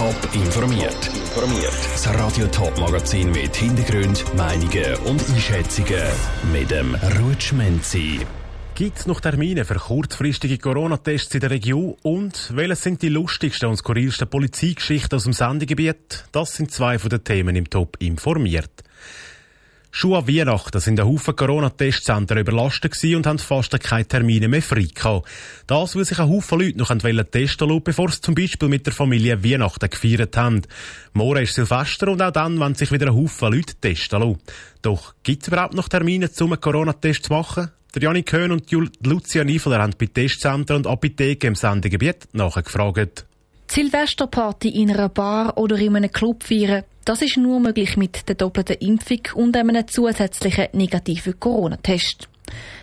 Top informiert. Informiert. Das Radio Top Magazin mit Hintergrund, Meinungen und Einschätzungen mit dem Rutschmenzi. Gibt es noch Termine für kurzfristige Corona-Tests in der Region? Und welches sind die lustigsten und skurrilsten Polizeigeschichten aus dem Sendegebiet? Das sind zwei von den Themen im Top informiert. Schon an Weihnachten sind ein Haufen Corona-Testzentren überlastet und haben fast keine Termine mehr frei gehabt. Das, weil sich ein Haufen Leute noch testen lassen, bevor sie zum Beispiel mit der Familie Weihnachten gefeiert haben. Morgen ist Silvester und auch dann wollen sich wieder ein Haufen Leute testen lassen. Doch gibt es überhaupt noch Termine, um einen Corona-Test zu machen? Der Janik Köhn und Lucia Niefeler haben bei Testzentren und Apotheken im Sendegebiet nachgefragt. Silvesterparty in einer Bar oder in einem Club feiern, das ist nur möglich mit der doppelten Impfung und einem zusätzlichen negativen Corona-Test.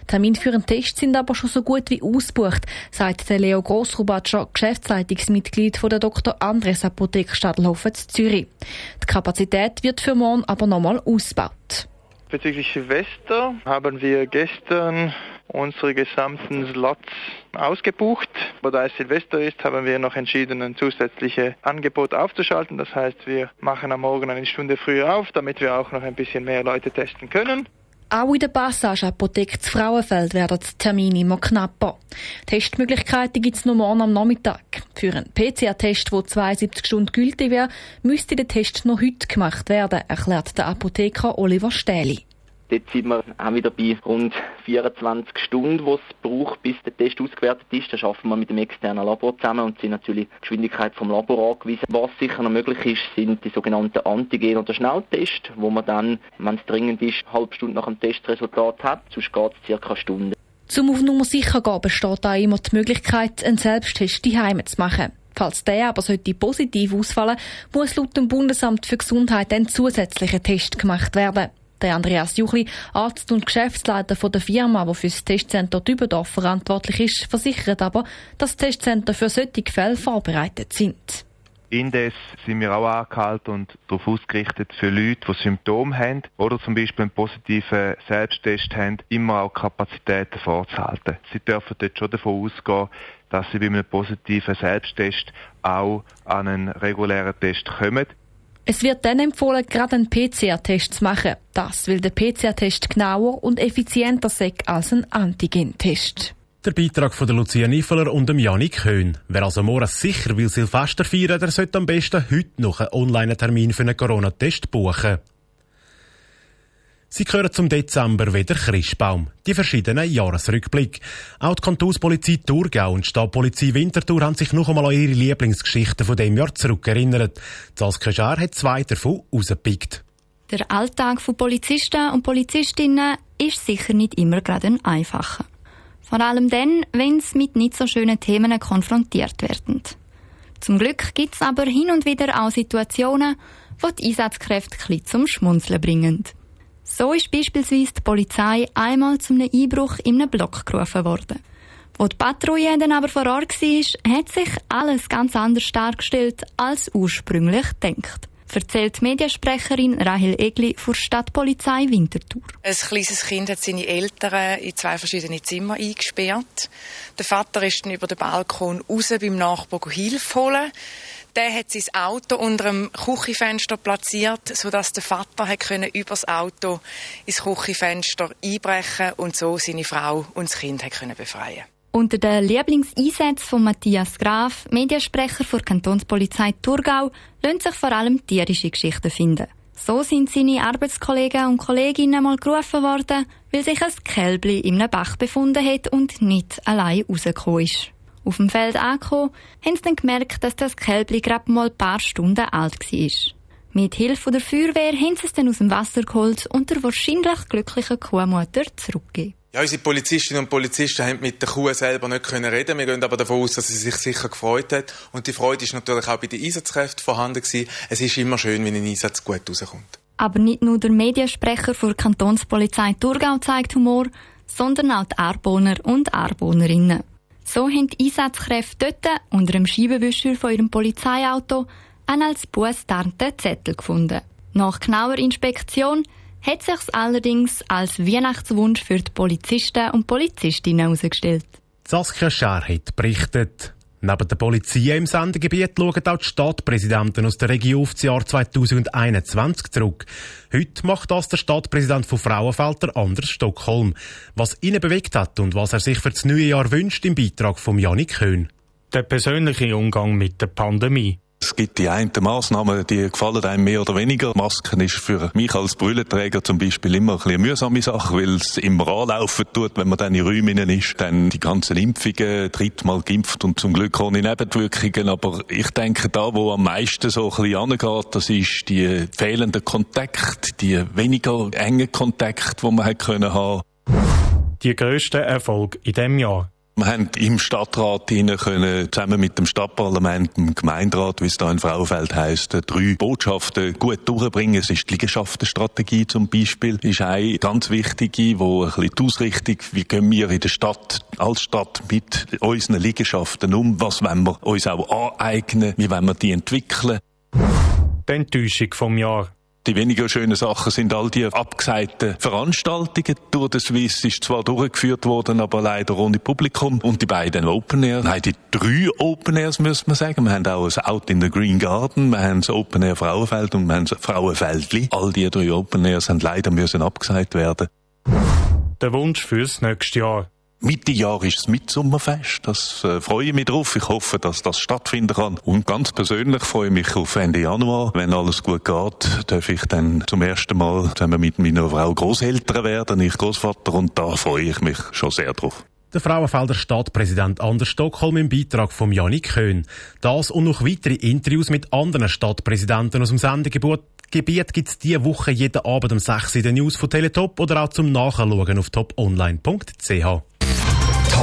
Termine für einen Test sind aber schon so gut wie ausgebucht, sagt der Leo Grossrubatscher, Geschäftsleitungsmitglied von der Dr. Andres Apotheke Stadelhofen zu Zürich. Die Kapazität wird für morgen aber nochmal ausgebaut. Bezüglich Silvester haben wir gestern unsere gesamten Slots ausgebucht. Aber da es Silvester ist, haben wir noch entschieden, ein zusätzliches Angebot aufzuschalten. Das heißt, wir machen am Morgen eine Stunde früher auf, damit wir auch noch ein bisschen mehr Leute testen können. Auch in der Passage Apotheke zu Frauenfeld werden die Termine immer knapper. Testmöglichkeiten gibt es nur morgen am Nachmittag. Für einen PCR-Test, der 72 Stunden gültig wäre, müsste der Test noch heute gemacht werden, erklärt der Apotheker Oliver Stähli. Dort sind wir auch wieder bei rund 24 Stunden, die es braucht, bis der Test ausgewertet ist. Da arbeiten wir mit dem externen Labor zusammen und sind natürlich die Geschwindigkeit vom Labor angewiesen. Was sicher noch möglich ist, sind die sogenannten Antigen- oder Schnelltests, wo man dann, wenn es dringend ist, eine halbe Stunde nach dem Testresultat hat. Sonst geht es circa eine Stunde. Zum auf Nummer sicher gehen besteht auch immer die Möglichkeit, einen Selbsttest daheim zu machen. Falls der aber sollte positiv ausfallen, muss laut dem Bundesamt für Gesundheit ein zusätzlicher Test gemacht werden. Der Andreas Juchli, Arzt und Geschäftsleiter von der Firma, die für das Testcenter Dübendorf verantwortlich ist, versichert aber, dass das Testcenter für solche Fälle vorbereitet sind. Indes sind wir auch angehalten und darauf ausgerichtet für Leute, die Symptome haben oder zum Beispiel einen positiven Selbsttest haben, immer auch Kapazitäten vorzuhalten. Sie dürfen dort schon davon ausgehen, dass sie bei einem positiven Selbsttest auch an einen regulären Test kommen. Es wird dann empfohlen, gerade einen PCR-Test zu machen. Das, weil der PCR-Test genauer und effizienter sei als ein Antigen-Test. Der Beitrag von Lucia Niffeler und dem Janik Höhn. Wer also morgen sicher will Silvester feiern, der sollte am besten heute noch einen Online-Termin für einen Corona-Test buchen. Sie gehören zum Dezember wieder Christbaum. Die verschiedenen Jahresrückblick. Auch die Kantonspolizei Thurgau und die Stadtpolizei Winterthur haben sich noch einmal an ihre Lieblingsgeschichten von dem Jahr zurückerinnert. Saskia Schär hat zwei davon rausgepickt. Der Alltag von Polizisten und Polizistinnen ist sicher nicht immer gerade ein einfacher. Vor allem dann, wenn sie mit nicht so schönen Themen konfrontiert werden. Zum Glück gibt es aber hin und wieder auch Situationen, wo die Einsatzkräfte ein zum Schmunzeln bringen. So ist beispielsweise die Polizei einmal zum Einbruch in einem Block gerufen worden. Wo die Patrouille dann aber vor Ort war, hat sich alles ganz anders dargestellt als ursprünglich gedacht erzählt Mediensprecherin Rahel Egli vor Stadtpolizei Winterthur. Ein kleines Kind hat seine Eltern in zwei verschiedene Zimmer eingesperrt. Der Vater ist dann über den Balkon raus beim Nachbarn Hilfe holen. Der hat sein Auto unter dem Küchenfenster platziert, sodass der Vater hat können übers Auto ins Küchenfenster einbrechen und so seine Frau und das Kind hat können befreien. Unter den Lieblingseinsätzen von Matthias Graf, Mediensprecher der Kantonspolizei Thurgau, lassen sich vor allem tierische Geschichten finden. So sind seine Arbeitskollegen und Kolleginnen mal gerufen worden, weil sich ein Kälbli einem Bach befunden hat und nicht allein rausgekommen ist. Auf dem Feld angekommen, haben sie dann gemerkt, dass das Kälbli gerade mal ein paar Stunden alt war. Mit Hilfe der Feuerwehr haben sie es dann aus dem Wasser geholt und der wahrscheinlich glücklichen Kuhmutter zurückgegeben. Ja, unsere Polizistinnen und Polizisten haben mit der Kuh selber nicht können reden. Wir gehen aber davon aus, dass sie sich sicher gefreut hat. Und die Freude ist natürlich auch bei den Einsatzkräften vorhanden gewesen. Es ist immer schön, wenn ein Einsatz gut rauskommt. Aber nicht nur der Mediensprecher der Kantonspolizei Thurgau zeigt Humor, sondern auch die Arboner und Arabonerinnen. So haben die Einsatzkräfte dort unter dem Scheibenwischer von ihrem Polizeiauto einen als bußtarnten Zettel gefunden. Nach genauer Inspektion hat sich allerdings als Weihnachtswunsch für die Polizisten und Polizistinnen herausgestellt. Saskia Schär hat berichtet. Neben der Polizei im Sendegebiet schauen auch die Stadtpräsidenten aus der Region auf das Jahr 2021 zurück. Heute macht das der Stadtpräsident von Frauenfelder, Anders Stockholm. Was ihn bewegt hat und was er sich für das neue Jahr wünscht, im Beitrag von Janik Köhn. Der persönliche Umgang mit der Pandemie. Es gibt die einen Massnahmen, die gefallen einem mehr oder weniger. Masken ist für mich als Brüllenträger zum Beispiel immer ein eine mühsame Sache, weil es immer anlaufen tut, wenn man dann in Räumen ist. Dann die ganzen Impfungen, drittmal geimpft und zum Glück ohne Nebenwirkungen. Aber ich denke, da, wo am meisten so ein bisschen angeht, das ist die fehlende Kontakt, die weniger engen Kontakt, die man hat können haben. Die grössten Erfolg in diesem Jahr. Wir haben im Stadtrat können, zusammen mit dem Stadtparlament, dem Gemeinderat, wie es da in Frauenfeld heisst, drei Botschaften gut durchbringen. Es ist die Liegenschaftenstrategie zum Beispiel, ist eine ganz wichtige, wo ein bisschen die Ausrichtung, wie gehen wir in der Stadt, als Stadt mit unseren Liegenschaften um, was wollen wir uns auch aneignen, wie wollen wir die entwickeln. Die Enttäuschung vom Jahr. Die weniger schönen Sachen sind all die abgesagten Veranstaltungen. Tour de Suisse ist zwar durchgeführt worden, aber leider ohne Publikum. Und die beiden Open Air, nein, die drei Open Airs müssen wir sagen. Wir haben auch ein Out in the Green Garden, wir haben das Open Air Frauenfeld und wir haben das Frauenfeldli. All die drei Open Airs haben leider müssen abgesagt werden. Der Wunsch fürs nächste Jahr. Mitte Jahr ist das Mitsummerfest. Das äh, freue ich mich drauf. Ich hoffe, dass das stattfinden kann. Und ganz persönlich freue ich mich auf Ende Januar. Wenn alles gut geht, darf ich dann zum ersten Mal zusammen mit meiner Frau Großeltern werden, ich Großvater, und da freue ich mich schon sehr drauf. Der Frauenfelder Stadtpräsident Anders Stockholm im Beitrag von Janik Köhn. Das und noch weitere Interviews mit anderen Stadtpräsidenten aus dem Sendegebiet Gebiet gibt es diese Woche jeden Abend um 6 in den News von Teletop oder auch zum Nachschauen auf toponline.ch.